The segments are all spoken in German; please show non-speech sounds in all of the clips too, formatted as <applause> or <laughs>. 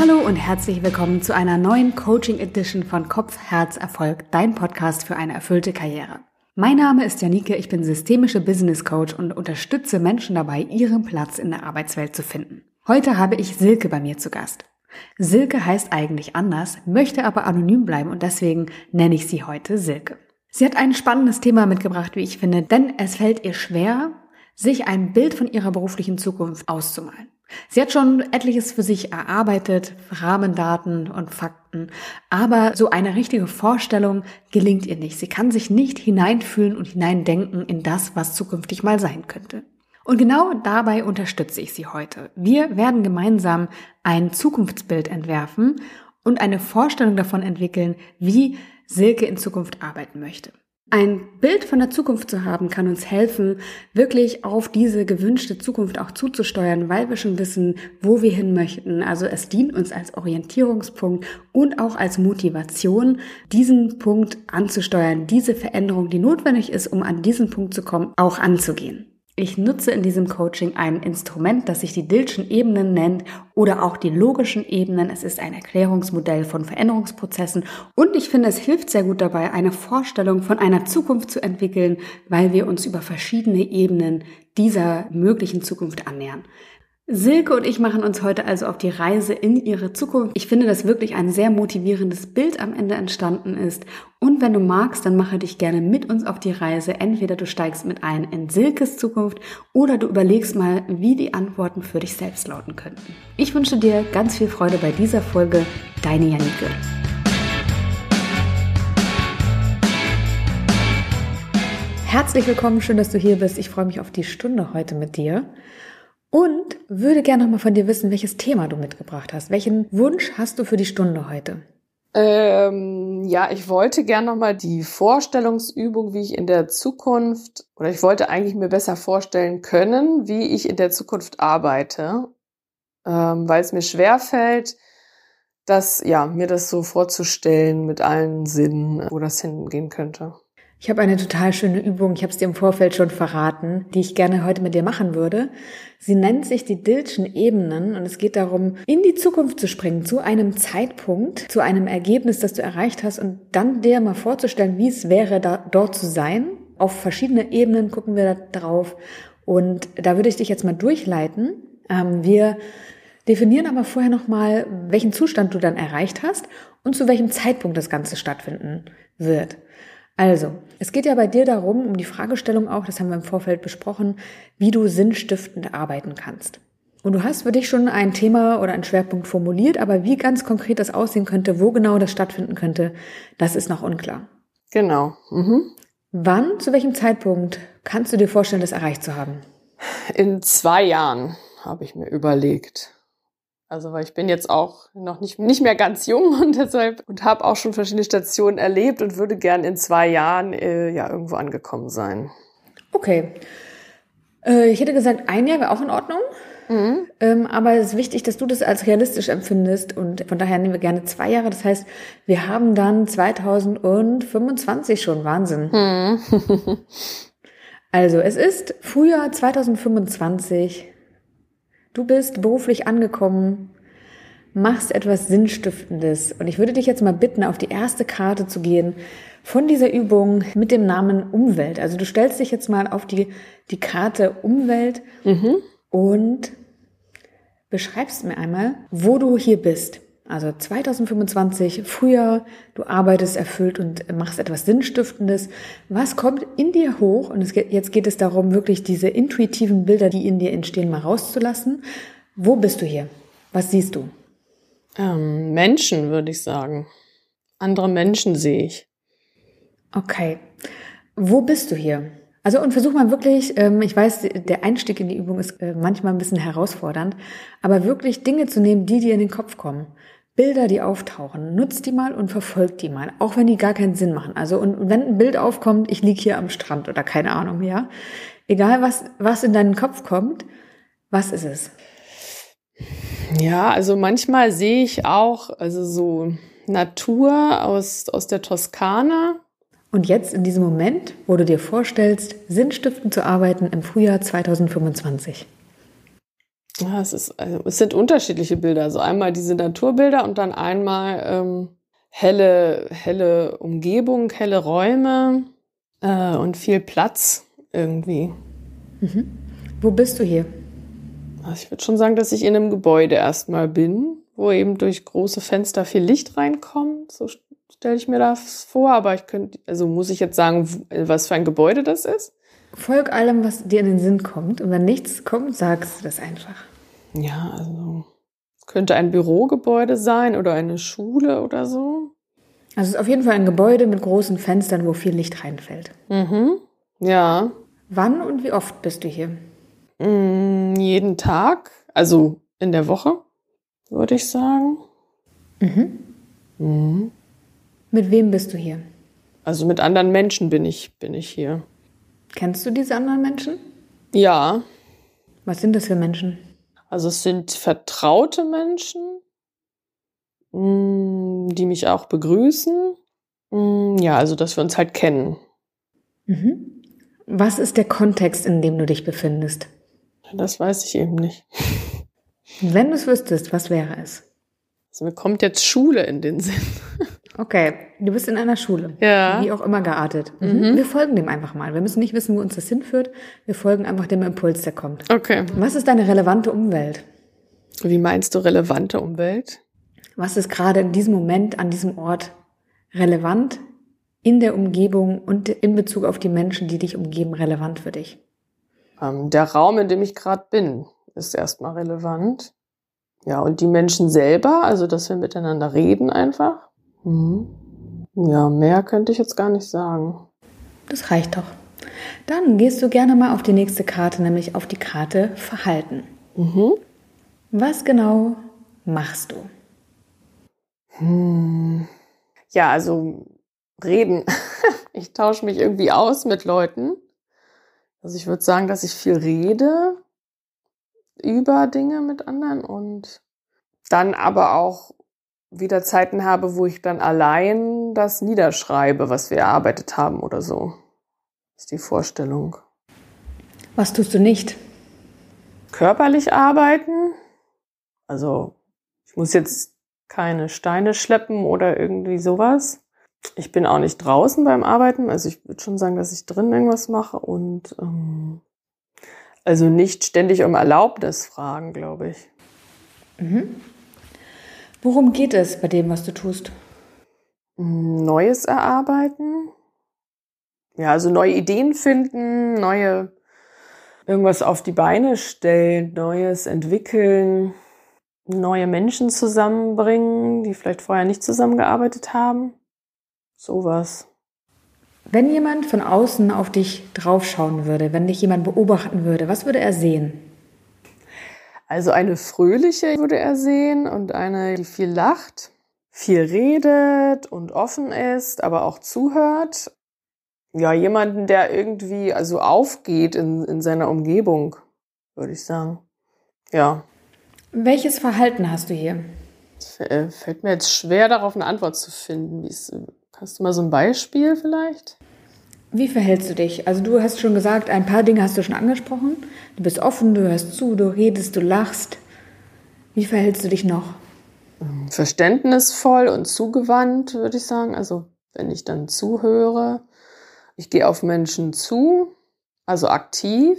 Hallo und herzlich willkommen zu einer neuen Coaching Edition von Kopf, Herz, Erfolg, dein Podcast für eine erfüllte Karriere. Mein Name ist Janike, ich bin systemische Business Coach und unterstütze Menschen dabei, ihren Platz in der Arbeitswelt zu finden. Heute habe ich Silke bei mir zu Gast. Silke heißt eigentlich anders, möchte aber anonym bleiben und deswegen nenne ich sie heute Silke. Sie hat ein spannendes Thema mitgebracht, wie ich finde, denn es fällt ihr schwer, sich ein Bild von ihrer beruflichen Zukunft auszumalen. Sie hat schon etliches für sich erarbeitet, Rahmendaten und Fakten, aber so eine richtige Vorstellung gelingt ihr nicht. Sie kann sich nicht hineinfühlen und hineindenken in das, was zukünftig mal sein könnte. Und genau dabei unterstütze ich Sie heute. Wir werden gemeinsam ein Zukunftsbild entwerfen und eine Vorstellung davon entwickeln, wie Silke in Zukunft arbeiten möchte. Ein Bild von der Zukunft zu haben, kann uns helfen, wirklich auf diese gewünschte Zukunft auch zuzusteuern, weil wir schon wissen, wo wir hin möchten. Also es dient uns als Orientierungspunkt und auch als Motivation, diesen Punkt anzusteuern, diese Veränderung, die notwendig ist, um an diesen Punkt zu kommen, auch anzugehen. Ich nutze in diesem Coaching ein Instrument, das sich die Dillschen Ebenen nennt oder auch die logischen Ebenen. Es ist ein Erklärungsmodell von Veränderungsprozessen und ich finde, es hilft sehr gut dabei, eine Vorstellung von einer Zukunft zu entwickeln, weil wir uns über verschiedene Ebenen dieser möglichen Zukunft annähern. Silke und ich machen uns heute also auf die Reise in ihre Zukunft. Ich finde, dass wirklich ein sehr motivierendes Bild am Ende entstanden ist. Und wenn du magst, dann mache dich gerne mit uns auf die Reise. Entweder du steigst mit ein in Silkes Zukunft oder du überlegst mal, wie die Antworten für dich selbst lauten könnten. Ich wünsche dir ganz viel Freude bei dieser Folge. Deine Janike. Herzlich willkommen, schön, dass du hier bist. Ich freue mich auf die Stunde heute mit dir. Und würde gerne noch mal von dir wissen, welches Thema du mitgebracht hast. Welchen Wunsch hast du für die Stunde heute? Ähm, ja, ich wollte gerne noch mal die Vorstellungsübung, wie ich in der Zukunft, oder ich wollte eigentlich mir besser vorstellen können, wie ich in der Zukunft arbeite, ähm, weil es mir schwer fällt, das, ja, mir das so vorzustellen mit allen Sinnen, wo das hingehen könnte. Ich habe eine total schöne Übung, ich habe es dir im Vorfeld schon verraten, die ich gerne heute mit dir machen würde. Sie nennt sich die Dillschen Ebenen und es geht darum, in die Zukunft zu springen, zu einem Zeitpunkt, zu einem Ergebnis, das du erreicht hast und dann dir mal vorzustellen, wie es wäre, da, dort zu sein. Auf verschiedene Ebenen gucken wir da drauf und da würde ich dich jetzt mal durchleiten. Ähm, wir definieren aber vorher nochmal, welchen Zustand du dann erreicht hast und zu welchem Zeitpunkt das Ganze stattfinden wird. Also, es geht ja bei dir darum, um die Fragestellung auch, das haben wir im Vorfeld besprochen, wie du sinnstiftend arbeiten kannst. Und du hast für dich schon ein Thema oder einen Schwerpunkt formuliert, aber wie ganz konkret das aussehen könnte, wo genau das stattfinden könnte, das ist noch unklar. Genau. Mhm. Wann, zu welchem Zeitpunkt kannst du dir vorstellen, das erreicht zu haben? In zwei Jahren habe ich mir überlegt. Also weil ich bin jetzt auch noch nicht, nicht mehr ganz jung <laughs> und deshalb und habe auch schon verschiedene Stationen erlebt und würde gern in zwei Jahren äh, ja irgendwo angekommen sein. Okay. Äh, ich hätte gesagt, ein Jahr wäre auch in Ordnung. Mhm. Ähm, aber es ist wichtig, dass du das als realistisch empfindest und von daher nehmen wir gerne zwei Jahre. Das heißt, wir haben dann 2025 schon Wahnsinn. Mhm. <laughs> also es ist Frühjahr 2025. Du bist beruflich angekommen, machst etwas Sinnstiftendes. Und ich würde dich jetzt mal bitten, auf die erste Karte zu gehen von dieser Übung mit dem Namen Umwelt. Also du stellst dich jetzt mal auf die, die Karte Umwelt mhm. und beschreibst mir einmal, wo du hier bist. Also 2025, Frühjahr, du arbeitest erfüllt und machst etwas Sinnstiftendes. Was kommt in dir hoch? Und geht, jetzt geht es darum, wirklich diese intuitiven Bilder, die in dir entstehen, mal rauszulassen. Wo bist du hier? Was siehst du? Ähm, Menschen, würde ich sagen. Andere Menschen sehe ich. Okay. Wo bist du hier? Also und versuch mal wirklich, ähm, ich weiß, der Einstieg in die Übung ist äh, manchmal ein bisschen herausfordernd, aber wirklich Dinge zu nehmen, die dir in den Kopf kommen. Bilder, die auftauchen, nutzt die mal und verfolgt die mal, auch wenn die gar keinen Sinn machen. Also und wenn ein Bild aufkommt, ich lieg hier am Strand oder keine Ahnung, ja, egal was was in deinen Kopf kommt, was ist es? Ja, also manchmal sehe ich auch also so Natur aus aus der Toskana. Und jetzt in diesem Moment, wo du dir vorstellst, sinnstiftend zu arbeiten im Frühjahr 2025. Ja, es, ist, also, es sind unterschiedliche Bilder. Also einmal diese Naturbilder und dann einmal ähm, helle, helle Umgebung, helle Räume äh, und viel Platz irgendwie. Mhm. Wo bist du hier? Also ich würde schon sagen, dass ich in einem Gebäude erstmal bin, wo eben durch große Fenster viel Licht reinkommt. So stelle ich mir das vor. Aber ich könnte, also muss ich jetzt sagen, was für ein Gebäude das ist? Folg allem, was dir in den Sinn kommt. Und wenn nichts kommt, sagst du das einfach. Ja, also könnte ein Bürogebäude sein oder eine Schule oder so. Also es ist auf jeden Fall ein Gebäude mit großen Fenstern, wo viel Licht reinfällt. Mhm. Ja. Wann und wie oft bist du hier? Mm, jeden Tag, also in der Woche, würde ich sagen. Mhm. Mhm. Mit wem bist du hier? Also mit anderen Menschen bin ich, bin ich hier. Kennst du diese anderen Menschen? Ja. Was sind das für Menschen? Also es sind vertraute Menschen, mm, die mich auch begrüßen. Mm, ja, also dass wir uns halt kennen. Mhm. Was ist der Kontext, in dem du dich befindest? Das weiß ich eben nicht. Wenn du es wüsstest, was wäre es? Also mir kommt jetzt Schule in den Sinn. Okay, du bist in einer Schule. Ja. Wie auch immer geartet. Mhm. mhm. Wir folgen dem einfach mal. Wir müssen nicht wissen, wo uns das hinführt. Wir folgen einfach dem Impuls, der kommt. Okay. Was ist deine relevante Umwelt? Wie meinst du relevante Umwelt? Was ist gerade in diesem Moment an diesem Ort relevant in der Umgebung und in Bezug auf die Menschen, die dich umgeben, relevant für dich? Ähm, der Raum, in dem ich gerade bin, ist erstmal relevant. Ja, und die Menschen selber, also dass wir miteinander reden einfach. Mhm. Ja, mehr könnte ich jetzt gar nicht sagen. Das reicht doch. Dann gehst du gerne mal auf die nächste Karte, nämlich auf die Karte Verhalten. Mhm. Was genau machst du? Hm. Ja, also reden. <laughs> ich tausche mich irgendwie aus mit Leuten. Also ich würde sagen, dass ich viel rede über Dinge mit anderen und dann aber auch wieder Zeiten habe, wo ich dann allein das niederschreibe, was wir erarbeitet haben oder so. Das ist die Vorstellung. Was tust du nicht? Körperlich arbeiten. Also ich muss jetzt keine Steine schleppen oder irgendwie sowas. Ich bin auch nicht draußen beim Arbeiten. Also ich würde schon sagen, dass ich drin irgendwas mache und ähm, also nicht ständig um Erlaubnis fragen, glaube ich. Mhm. Worum geht es bei dem, was du tust? Neues erarbeiten. Ja, also neue Ideen finden, neue irgendwas auf die Beine stellen, Neues entwickeln, neue Menschen zusammenbringen, die vielleicht vorher nicht zusammengearbeitet haben. Sowas. Wenn jemand von außen auf dich draufschauen würde, wenn dich jemand beobachten würde, was würde er sehen? Also eine fröhliche würde er sehen und eine, die viel lacht, viel redet und offen ist, aber auch zuhört. Ja, jemanden, der irgendwie also aufgeht in, in seiner Umgebung, würde ich sagen. Ja. Welches Verhalten hast du hier? Äh, fällt mir jetzt schwer, darauf eine Antwort zu finden. hast du mal so ein Beispiel vielleicht? Wie verhältst du dich? Also du hast schon gesagt, ein paar Dinge hast du schon angesprochen. Du bist offen, du hörst zu, du redest, du lachst. Wie verhältst du dich noch? Verständnisvoll und zugewandt, würde ich sagen. Also wenn ich dann zuhöre, ich gehe auf Menschen zu, also aktiv,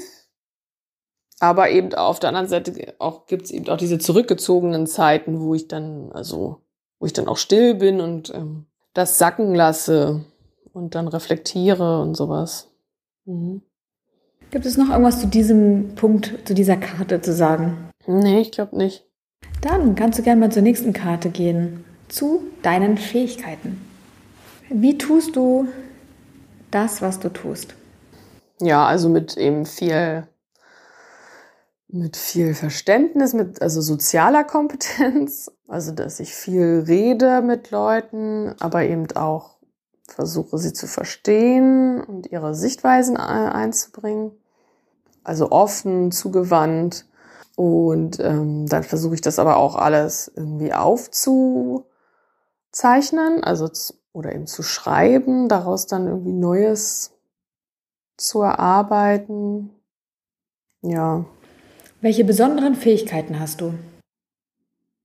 aber eben auf der anderen Seite auch gibt es eben auch diese zurückgezogenen Zeiten, wo ich dann also wo ich dann auch still bin und ähm, das sacken lasse und dann reflektiere und sowas. Mhm. Gibt es noch irgendwas zu diesem Punkt, zu dieser Karte zu sagen? Nee, ich glaube nicht. Dann kannst du gerne mal zur nächsten Karte gehen. Zu deinen Fähigkeiten. Wie tust du das, was du tust? Ja, also mit eben viel, mit viel Verständnis, mit also sozialer <laughs> Kompetenz. Also, dass ich viel rede mit Leuten, aber eben auch versuche sie zu verstehen und ihre Sichtweisen einzubringen. Also offen, zugewandt. Und ähm, dann versuche ich das aber auch alles irgendwie aufzuzeichnen, also zu, oder eben zu schreiben, daraus dann irgendwie Neues zu erarbeiten. Ja. Welche besonderen Fähigkeiten hast du?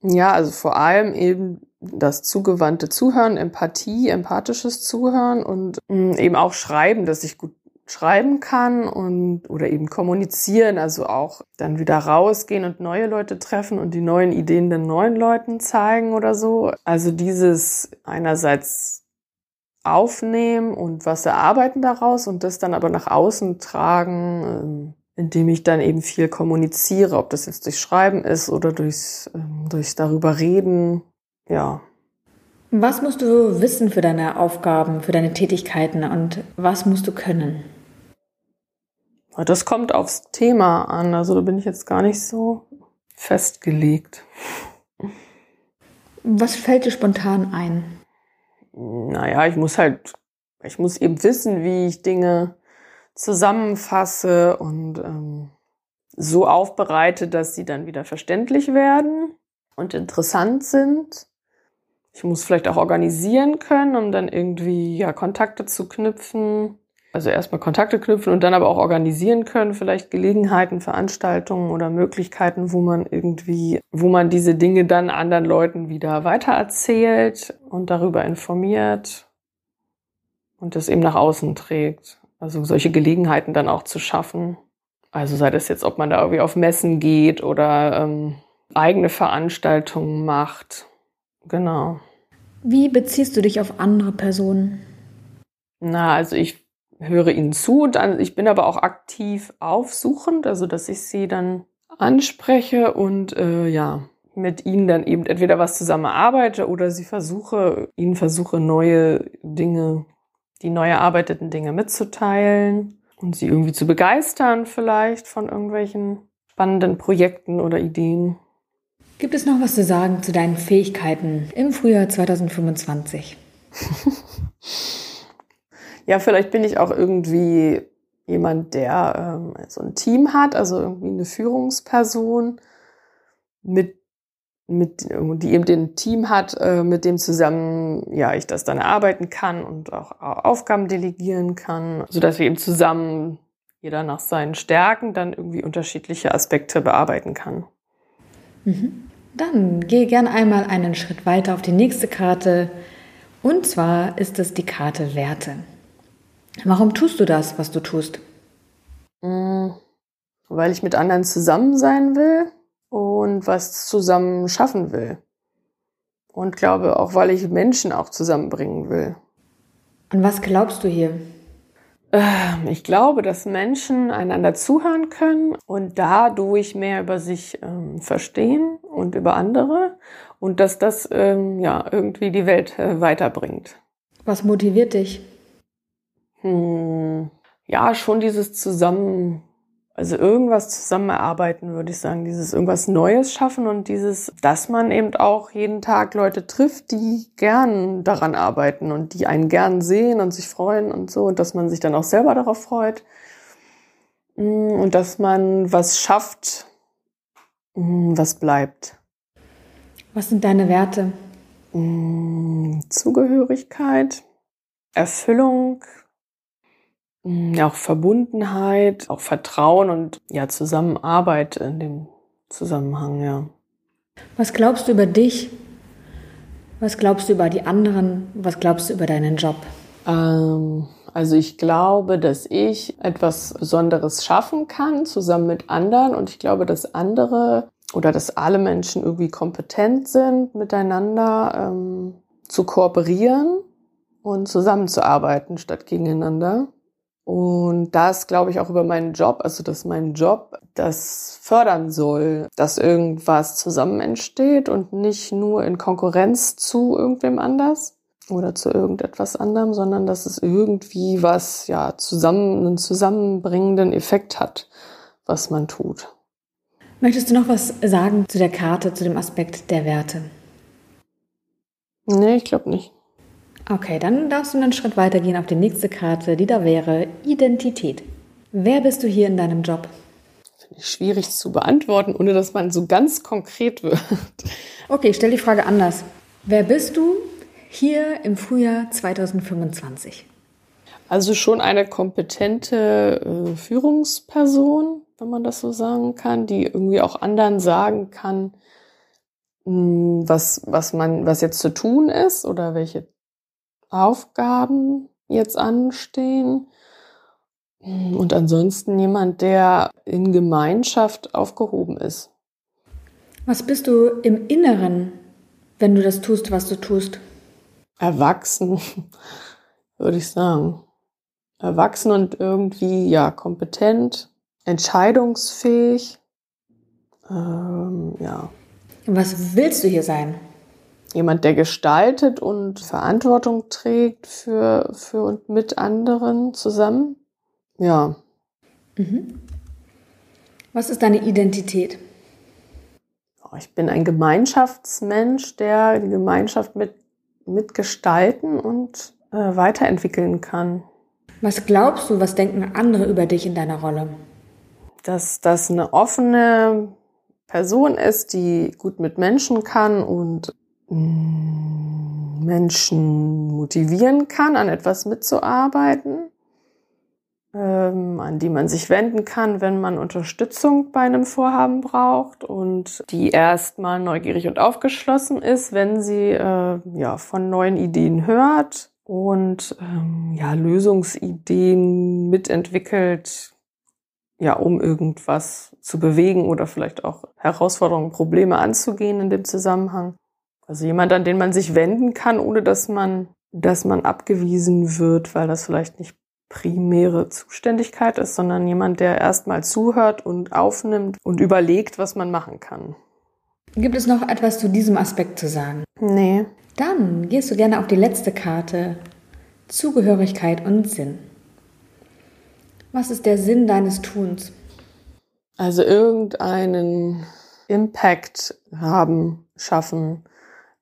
Ja, also vor allem eben das zugewandte Zuhören, Empathie, empathisches Zuhören und mm, eben auch Schreiben, dass ich gut schreiben kann und oder eben kommunizieren, also auch dann wieder rausgehen und neue Leute treffen und die neuen Ideen den neuen Leuten zeigen oder so. Also dieses einerseits aufnehmen und was erarbeiten daraus und das dann aber nach außen tragen, ähm, indem ich dann eben viel kommuniziere, ob das jetzt durch Schreiben ist oder durchs, ähm, durchs darüber reden. Ja, was musst du wissen für deine Aufgaben, für deine Tätigkeiten und was musst du können? Das kommt aufs Thema an. Also da bin ich jetzt gar nicht so festgelegt. Was fällt dir spontan ein? Naja, ich muss halt, ich muss eben wissen, wie ich Dinge zusammenfasse und ähm, so aufbereite, dass sie dann wieder verständlich werden und interessant sind. Ich muss vielleicht auch organisieren können, um dann irgendwie ja Kontakte zu knüpfen. Also erstmal Kontakte knüpfen und dann aber auch organisieren können, vielleicht Gelegenheiten, Veranstaltungen oder Möglichkeiten, wo man irgendwie, wo man diese Dinge dann anderen Leuten wieder weitererzählt und darüber informiert und das eben nach außen trägt. Also solche Gelegenheiten dann auch zu schaffen. Also sei das jetzt, ob man da irgendwie auf Messen geht oder ähm, eigene Veranstaltungen macht. Genau. Wie beziehst du dich auf andere Personen? Na, also ich höre ihnen zu, dann, ich bin aber auch aktiv aufsuchend, also dass ich sie dann anspreche und äh, ja, mit ihnen dann eben entweder was zusammen arbeite oder sie versuche, ihnen versuche neue Dinge, die neu erarbeiteten Dinge mitzuteilen und sie irgendwie zu begeistern vielleicht von irgendwelchen spannenden Projekten oder Ideen. Gibt es noch was zu sagen zu deinen Fähigkeiten im Frühjahr 2025? <laughs> ja, vielleicht bin ich auch irgendwie jemand, der ähm, so ein Team hat, also irgendwie eine Führungsperson, mit, mit, die eben den Team hat, äh, mit dem zusammen, ja, ich das dann erarbeiten kann und auch Aufgaben delegieren kann, so dass wir eben zusammen jeder nach seinen Stärken dann irgendwie unterschiedliche Aspekte bearbeiten kann. Mhm. Dann gehe gern einmal einen Schritt weiter auf die nächste Karte. Und zwar ist es die Karte Werte. Warum tust du das, was du tust? Mm, weil ich mit anderen zusammen sein will und was zusammen schaffen will. Und glaube auch, weil ich Menschen auch zusammenbringen will. Und was glaubst du hier? Ähm, ich glaube, dass Menschen einander zuhören können und dadurch mehr über sich ähm, verstehen und über andere und dass das ähm, ja irgendwie die Welt äh, weiterbringt. Was motiviert dich? Hm, ja, schon dieses Zusammen, also irgendwas zusammen erarbeiten, würde ich sagen, dieses irgendwas Neues schaffen und dieses, dass man eben auch jeden Tag Leute trifft, die gern daran arbeiten und die einen gern sehen und sich freuen und so und dass man sich dann auch selber darauf freut hm, und dass man was schafft, hm, was bleibt. Was sind deine Werte? Hm, Zugehörigkeit, Erfüllung, auch Verbundenheit, auch Vertrauen und ja, Zusammenarbeit in dem Zusammenhang, ja. Was glaubst du über dich? Was glaubst du über die anderen? Was glaubst du über deinen Job? Ähm, also ich glaube, dass ich etwas Besonderes schaffen kann, zusammen mit anderen. Und ich glaube, dass andere oder dass alle Menschen irgendwie kompetent sind, miteinander ähm, zu kooperieren und zusammenzuarbeiten statt gegeneinander. Und das glaube ich auch über meinen Job, also dass mein Job das fördern soll, dass irgendwas zusammen entsteht und nicht nur in Konkurrenz zu irgendwem anders oder zu irgendetwas anderem, sondern dass es irgendwie was, ja, zusammen, einen zusammenbringenden Effekt hat, was man tut. Möchtest du noch was sagen zu der Karte, zu dem Aspekt der Werte? Nee, ich glaube nicht. Okay, dann darfst du einen Schritt weitergehen auf die nächste Karte, die da wäre Identität. Wer bist du hier in deinem Job? Finde ich schwierig zu beantworten, ohne dass man so ganz konkret wird. Okay, ich stelle die Frage anders. Wer bist du hier im Frühjahr 2025? Also schon eine kompetente äh, Führungsperson, wenn man das so sagen kann, die irgendwie auch anderen sagen kann, hm, was, was man, was jetzt zu tun ist oder welche Aufgaben jetzt anstehen. Und ansonsten jemand, der in Gemeinschaft aufgehoben ist. Was bist du im Inneren, wenn du das tust, was du tust? Erwachsen, <laughs> würde ich sagen. Erwachsen und irgendwie, ja, kompetent, entscheidungsfähig. Ähm, ja. Was willst du hier sein? Jemand, der gestaltet und Verantwortung trägt für, für und mit anderen zusammen. Ja. Mhm. Was ist deine Identität? Oh, ich bin ein Gemeinschaftsmensch, der die Gemeinschaft mit, mitgestalten und äh, weiterentwickeln kann. Was glaubst du, was denken andere über dich in deiner Rolle? Dass das eine offene Person ist, die gut mit Menschen kann und Menschen motivieren kann, an etwas mitzuarbeiten ähm, an die man sich wenden kann, wenn man Unterstützung bei einem Vorhaben braucht und die erstmal neugierig und aufgeschlossen ist, wenn sie äh, ja von neuen Ideen hört und ähm, ja Lösungsideen mitentwickelt, ja um irgendwas zu bewegen oder vielleicht auch Herausforderungen, Probleme anzugehen in dem Zusammenhang. Also jemand, an den man sich wenden kann, ohne dass man dass man abgewiesen wird, weil das vielleicht nicht primäre Zuständigkeit ist, sondern jemand, der erstmal zuhört und aufnimmt und überlegt, was man machen kann. Gibt es noch etwas zu diesem Aspekt zu sagen? Nee. Dann gehst du gerne auf die letzte Karte. Zugehörigkeit und Sinn. Was ist der Sinn deines Tuns? Also irgendeinen Impact haben, schaffen,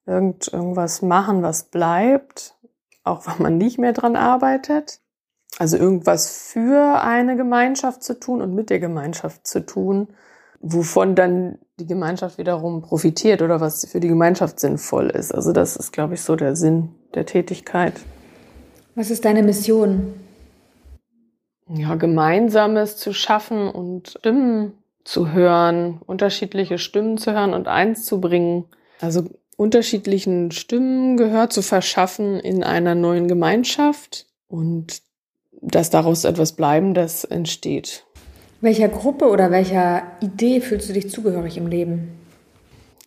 irgend, irgendwas machen, was bleibt, auch wenn man nicht mehr dran arbeitet. Also irgendwas für eine Gemeinschaft zu tun und mit der Gemeinschaft zu tun, wovon dann die Gemeinschaft wiederum profitiert oder was für die Gemeinschaft sinnvoll ist. Also das ist, glaube ich, so der Sinn der Tätigkeit. Was ist deine Mission? Ja, Gemeinsames zu schaffen und Stimmen zu hören, unterschiedliche Stimmen zu hören und eins zu bringen. Also unterschiedlichen Stimmen Gehör zu verschaffen in einer neuen Gemeinschaft und dass daraus etwas Bleibendes entsteht. Welcher Gruppe oder welcher Idee fühlst du dich zugehörig im Leben?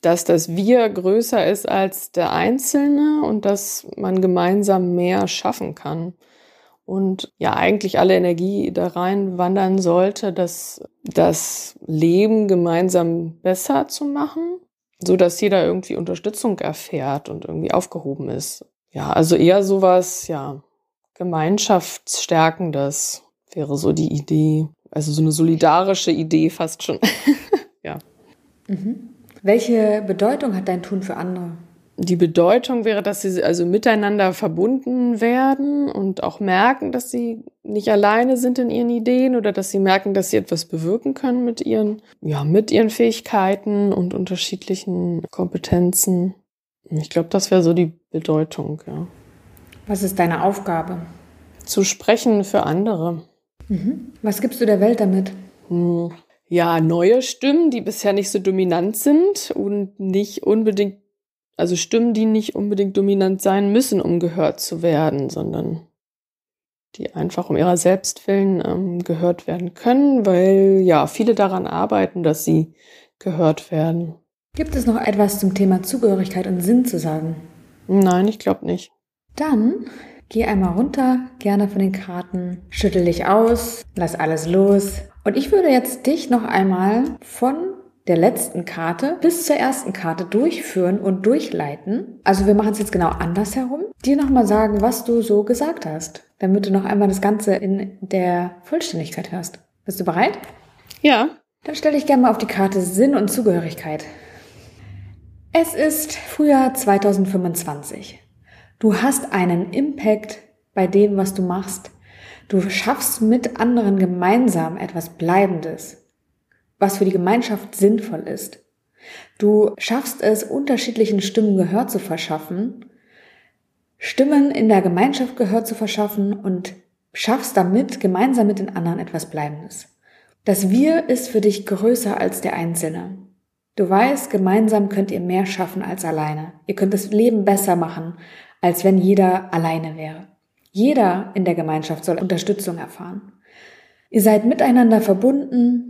Dass das Wir größer ist als der Einzelne und dass man gemeinsam mehr schaffen kann. Und ja, eigentlich alle Energie da rein wandern sollte, dass das Leben gemeinsam besser zu machen, so dass jeder irgendwie Unterstützung erfährt und irgendwie aufgehoben ist. Ja, also eher sowas, ja, Gemeinschaftsstärkendes wäre so die Idee. Also so eine solidarische Idee fast schon. <laughs> ja. Mhm. Welche Bedeutung hat dein Tun für andere? Die Bedeutung wäre, dass sie also miteinander verbunden werden und auch merken, dass sie nicht alleine sind in ihren Ideen oder dass sie merken, dass sie etwas bewirken können mit ihren, ja, mit ihren Fähigkeiten und unterschiedlichen Kompetenzen. Ich glaube, das wäre so die Bedeutung, ja. Was ist deine Aufgabe? Zu sprechen für andere. Mhm. Was gibst du der Welt damit? Hm. Ja, neue Stimmen, die bisher nicht so dominant sind und nicht unbedingt, also Stimmen, die nicht unbedingt dominant sein müssen, um gehört zu werden, sondern die einfach um ihrer selbst willen ähm, gehört werden können, weil ja viele daran arbeiten, dass sie gehört werden. Gibt es noch etwas zum Thema Zugehörigkeit und Sinn zu sagen? Nein, ich glaube nicht. Dann geh einmal runter, gerne von den Karten, schüttel dich aus, lass alles los. Und ich würde jetzt dich noch einmal von der letzten Karte bis zur ersten Karte durchführen und durchleiten. Also wir machen es jetzt genau andersherum. Dir nochmal sagen, was du so gesagt hast, damit du noch einmal das Ganze in der Vollständigkeit hörst. Bist du bereit? Ja. Dann stelle ich gerne mal auf die Karte Sinn und Zugehörigkeit. Es ist Frühjahr 2025. Du hast einen Impact bei dem, was du machst. Du schaffst mit anderen gemeinsam etwas Bleibendes, was für die Gemeinschaft sinnvoll ist. Du schaffst es, unterschiedlichen Stimmen Gehör zu verschaffen, Stimmen in der Gemeinschaft Gehör zu verschaffen und schaffst damit gemeinsam mit den anderen etwas Bleibendes. Das Wir ist für dich größer als der Einzelne. Du weißt, gemeinsam könnt ihr mehr schaffen als alleine. Ihr könnt das Leben besser machen, als wenn jeder alleine wäre. Jeder in der Gemeinschaft soll Unterstützung erfahren. Ihr seid miteinander verbunden,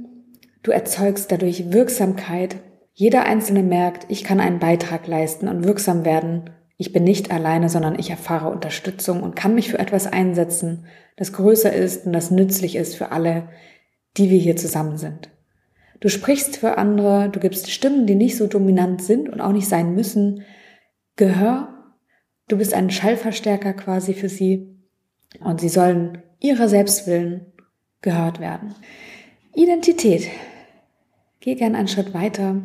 du erzeugst dadurch Wirksamkeit. Jeder Einzelne merkt, ich kann einen Beitrag leisten und wirksam werden. Ich bin nicht alleine, sondern ich erfahre Unterstützung und kann mich für etwas einsetzen, das größer ist und das nützlich ist für alle, die wir hier zusammen sind. Du sprichst für andere, du gibst Stimmen, die nicht so dominant sind und auch nicht sein müssen, Gehör. Du bist ein Schallverstärker quasi für sie und sie sollen ihrer Selbstwillen gehört werden. Identität. Geh gern einen Schritt weiter.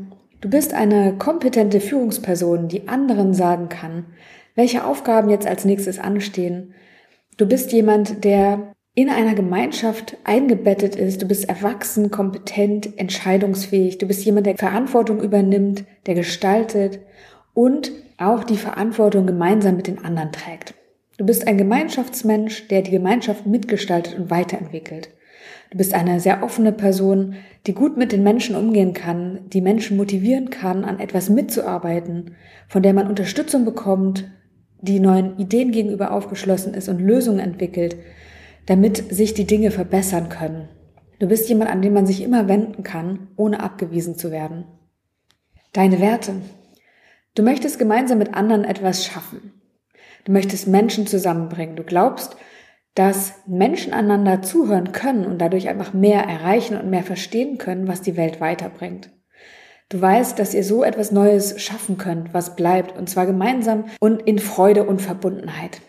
Du bist eine kompetente Führungsperson, die anderen sagen kann, welche Aufgaben jetzt als nächstes anstehen. Du bist jemand, der in einer Gemeinschaft eingebettet ist. Du bist erwachsen, kompetent, entscheidungsfähig. Du bist jemand, der Verantwortung übernimmt, der gestaltet und auch die Verantwortung gemeinsam mit den anderen trägt. Du bist ein Gemeinschaftsmensch, der die Gemeinschaft mitgestaltet und weiterentwickelt. Du bist eine sehr offene Person, die gut mit den Menschen umgehen kann, die Menschen motivieren kann, an etwas mitzuarbeiten, von der man Unterstützung bekommt, die neuen Ideen gegenüber aufgeschlossen ist und Lösungen entwickelt, damit sich die Dinge verbessern können. Du bist jemand, an den man sich immer wenden kann, ohne abgewiesen zu werden. Deine Werte. Du möchtest gemeinsam mit anderen etwas schaffen. Du möchtest Menschen zusammenbringen. Du glaubst, dass Menschen einander zuhören können und dadurch einfach mehr erreichen und mehr verstehen können, was die Welt weiterbringt. Du weißt, dass ihr so etwas Neues schaffen könnt, was bleibt, und zwar gemeinsam und in Freude und Verbundenheit.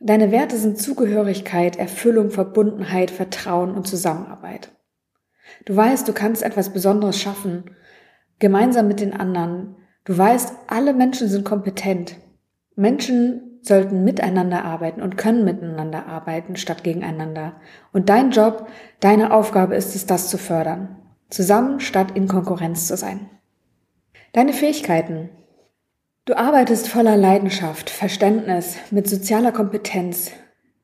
Deine Werte sind Zugehörigkeit, Erfüllung, Verbundenheit, Vertrauen und Zusammenarbeit. Du weißt, du kannst etwas Besonderes schaffen, gemeinsam mit den anderen. Du weißt, alle Menschen sind kompetent. Menschen sollten miteinander arbeiten und können miteinander arbeiten statt gegeneinander. Und dein Job, deine Aufgabe ist es, das zu fördern. Zusammen statt in Konkurrenz zu sein. Deine Fähigkeiten, Du arbeitest voller Leidenschaft, Verständnis, mit sozialer Kompetenz.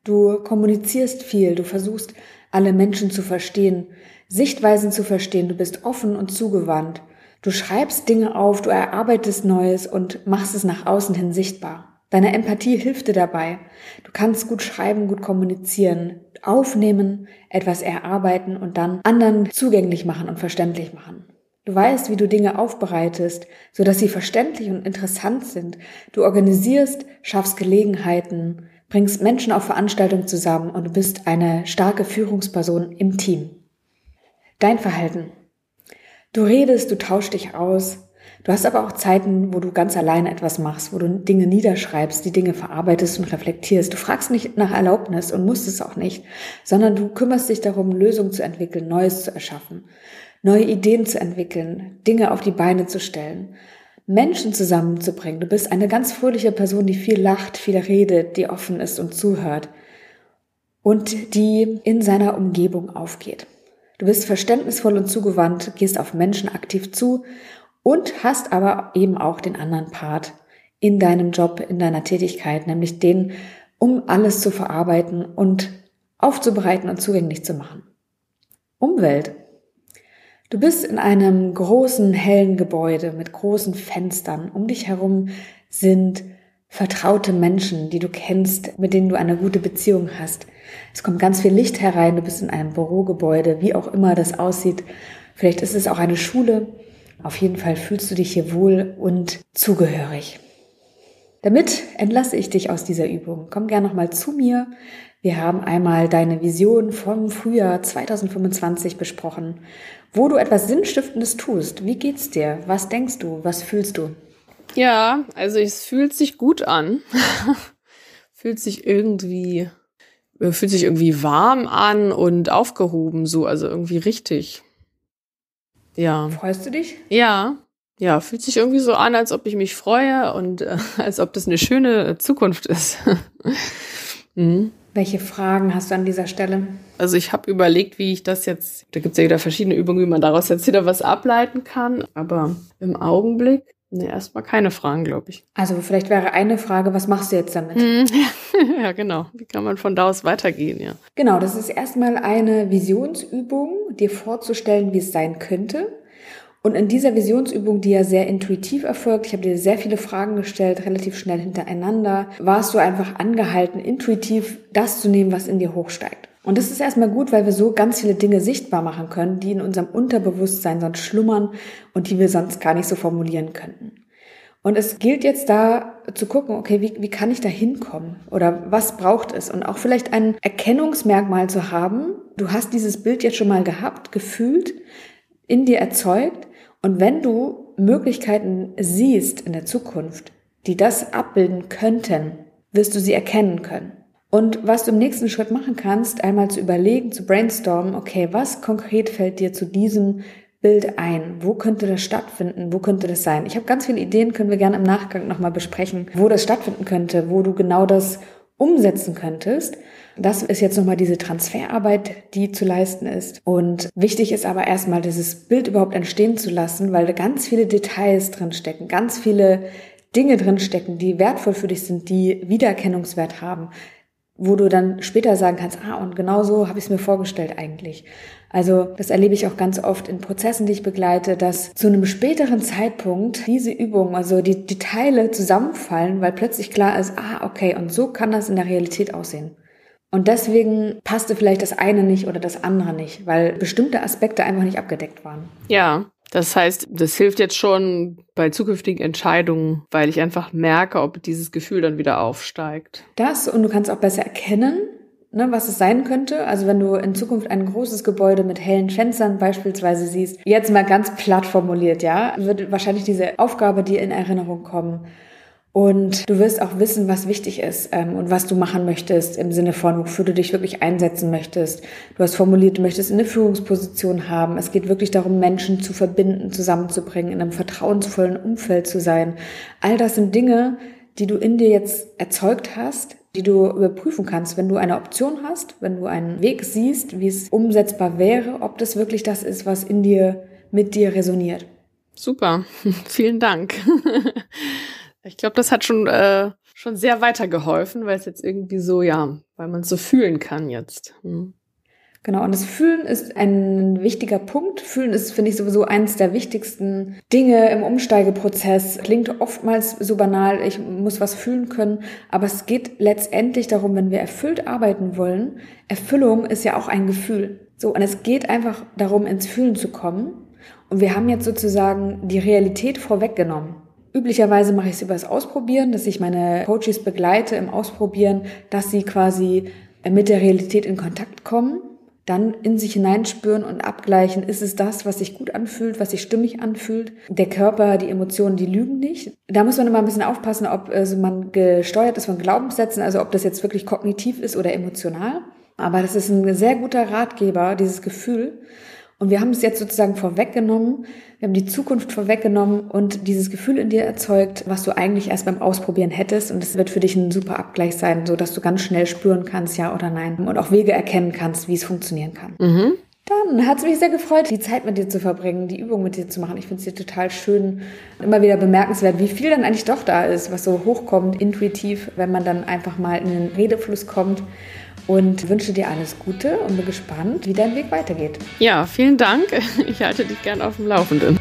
Du kommunizierst viel, du versuchst, alle Menschen zu verstehen, Sichtweisen zu verstehen, du bist offen und zugewandt. Du schreibst Dinge auf, du erarbeitest Neues und machst es nach außen hin sichtbar. Deine Empathie hilft dir dabei. Du kannst gut schreiben, gut kommunizieren, aufnehmen, etwas erarbeiten und dann anderen zugänglich machen und verständlich machen. Du weißt, wie du Dinge aufbereitest, so dass sie verständlich und interessant sind. Du organisierst, schaffst Gelegenheiten, bringst Menschen auf Veranstaltungen zusammen und du bist eine starke Führungsperson im Team. Dein Verhalten. Du redest, du tauschst dich aus. Du hast aber auch Zeiten, wo du ganz alleine etwas machst, wo du Dinge niederschreibst, die Dinge verarbeitest und reflektierst. Du fragst nicht nach Erlaubnis und musst es auch nicht, sondern du kümmerst dich darum, Lösungen zu entwickeln, Neues zu erschaffen neue Ideen zu entwickeln, Dinge auf die Beine zu stellen, Menschen zusammenzubringen. Du bist eine ganz fröhliche Person, die viel lacht, viel redet, die offen ist und zuhört und die in seiner Umgebung aufgeht. Du bist verständnisvoll und zugewandt, gehst auf Menschen aktiv zu und hast aber eben auch den anderen Part in deinem Job, in deiner Tätigkeit, nämlich den, um alles zu verarbeiten und aufzubereiten und zugänglich zu machen. Umwelt. Du bist in einem großen, hellen Gebäude mit großen Fenstern. Um dich herum sind vertraute Menschen, die du kennst, mit denen du eine gute Beziehung hast. Es kommt ganz viel Licht herein. Du bist in einem Bürogebäude, wie auch immer das aussieht. Vielleicht ist es auch eine Schule. Auf jeden Fall fühlst du dich hier wohl und zugehörig. Damit entlasse ich dich aus dieser Übung. Komm gern nochmal zu mir. Wir haben einmal deine Vision vom Frühjahr 2025 besprochen wo du etwas Sinnstiftendes tust. Wie geht's dir? Was denkst du? Was fühlst du? Ja, also es fühlt sich gut an. <laughs> fühlt sich irgendwie, äh, fühlt sich irgendwie warm an und aufgehoben, so, also irgendwie richtig. Ja. Freust du dich? Ja. Ja, fühlt sich irgendwie so an, als ob ich mich freue und äh, <laughs> als ob das eine schöne Zukunft ist. <laughs> mhm. Welche Fragen hast du an dieser Stelle? Also ich habe überlegt, wie ich das jetzt, da gibt es ja wieder verschiedene Übungen, wie man daraus jetzt wieder was ableiten kann, aber im Augenblick Nee, erstmal keine Fragen, glaube ich. Also vielleicht wäre eine Frage, was machst du jetzt damit? Hm, <laughs> ja, genau. Wie kann man von da aus weitergehen, ja. Genau, das ist erstmal eine Visionsübung, dir vorzustellen, wie es sein könnte. Und in dieser Visionsübung, die ja sehr intuitiv erfolgt, ich habe dir sehr viele Fragen gestellt, relativ schnell hintereinander, warst du einfach angehalten, intuitiv das zu nehmen, was in dir hochsteigt. Und das ist erstmal gut, weil wir so ganz viele Dinge sichtbar machen können, die in unserem Unterbewusstsein sonst schlummern und die wir sonst gar nicht so formulieren könnten. Und es gilt jetzt da zu gucken, okay, wie, wie kann ich da hinkommen? Oder was braucht es? Und auch vielleicht ein Erkennungsmerkmal zu haben. Du hast dieses Bild jetzt schon mal gehabt, gefühlt, in dir erzeugt. Und wenn du Möglichkeiten siehst in der Zukunft, die das abbilden könnten, wirst du sie erkennen können. Und was du im nächsten Schritt machen kannst, einmal zu überlegen, zu brainstormen, okay, was konkret fällt dir zu diesem Bild ein? Wo könnte das stattfinden? Wo könnte das sein? Ich habe ganz viele Ideen, können wir gerne im Nachgang nochmal besprechen, wo das stattfinden könnte, wo du genau das umsetzen könntest. Das ist jetzt nochmal diese Transferarbeit, die zu leisten ist. Und wichtig ist aber erstmal, dieses Bild überhaupt entstehen zu lassen, weil da ganz viele Details drinstecken, ganz viele Dinge drinstecken, die wertvoll für dich sind, die Wiedererkennungswert haben, wo du dann später sagen kannst, ah, und genau so habe ich es mir vorgestellt eigentlich. Also das erlebe ich auch ganz oft in Prozessen, die ich begleite, dass zu einem späteren Zeitpunkt diese Übungen, also die, die Teile zusammenfallen, weil plötzlich klar ist, ah, okay, und so kann das in der Realität aussehen. Und deswegen passte vielleicht das eine nicht oder das andere nicht, weil bestimmte Aspekte einfach nicht abgedeckt waren. Ja, das heißt, das hilft jetzt schon bei zukünftigen Entscheidungen, weil ich einfach merke, ob dieses Gefühl dann wieder aufsteigt. Das und du kannst auch besser erkennen, ne, was es sein könnte. Also wenn du in Zukunft ein großes Gebäude mit hellen Fenstern beispielsweise siehst, jetzt mal ganz platt formuliert, ja, wird wahrscheinlich diese Aufgabe dir in Erinnerung kommen. Und du wirst auch wissen, was wichtig ist ähm, und was du machen möchtest im Sinne von, wofür du dich wirklich einsetzen möchtest. Du hast formuliert, du möchtest eine Führungsposition haben. Es geht wirklich darum, Menschen zu verbinden, zusammenzubringen, in einem vertrauensvollen Umfeld zu sein. All das sind Dinge, die du in dir jetzt erzeugt hast, die du überprüfen kannst, wenn du eine Option hast, wenn du einen Weg siehst, wie es umsetzbar wäre, ob das wirklich das ist, was in dir, mit dir resoniert. Super, <laughs> vielen Dank. <laughs> Ich glaube, das hat schon, äh, schon sehr weitergeholfen, weil es jetzt irgendwie so, ja, weil man es so fühlen kann jetzt. Hm. Genau, und das Fühlen ist ein wichtiger Punkt. Fühlen ist, finde ich, sowieso eines der wichtigsten Dinge im Umsteigeprozess. Klingt oftmals so banal, ich muss was fühlen können, aber es geht letztendlich darum, wenn wir erfüllt arbeiten wollen. Erfüllung ist ja auch ein Gefühl. So, und es geht einfach darum, ins Fühlen zu kommen. Und wir haben jetzt sozusagen die Realität vorweggenommen. Üblicherweise mache ich es über das Ausprobieren, dass ich meine Coaches begleite im Ausprobieren, dass sie quasi mit der Realität in Kontakt kommen, dann in sich hineinspüren und abgleichen, ist es das, was sich gut anfühlt, was sich stimmig anfühlt. Der Körper, die Emotionen, die lügen nicht. Da muss man immer ein bisschen aufpassen, ob also man gesteuert ist von Glaubenssätzen, also ob das jetzt wirklich kognitiv ist oder emotional. Aber das ist ein sehr guter Ratgeber, dieses Gefühl. Und wir haben es jetzt sozusagen vorweggenommen, wir haben die Zukunft vorweggenommen und dieses Gefühl in dir erzeugt, was du eigentlich erst beim Ausprobieren hättest. Und es wird für dich ein super Abgleich sein, so dass du ganz schnell spüren kannst, ja oder nein. Und auch Wege erkennen kannst, wie es funktionieren kann. Mhm. Dann hat es mich sehr gefreut, die Zeit mit dir zu verbringen, die Übung mit dir zu machen. Ich finde es dir total schön, immer wieder bemerkenswert, wie viel dann eigentlich doch da ist, was so hochkommt, intuitiv, wenn man dann einfach mal in den Redefluss kommt und wünsche dir alles Gute und bin gespannt, wie dein Weg weitergeht. Ja, vielen Dank. Ich halte dich gern auf dem Laufenden.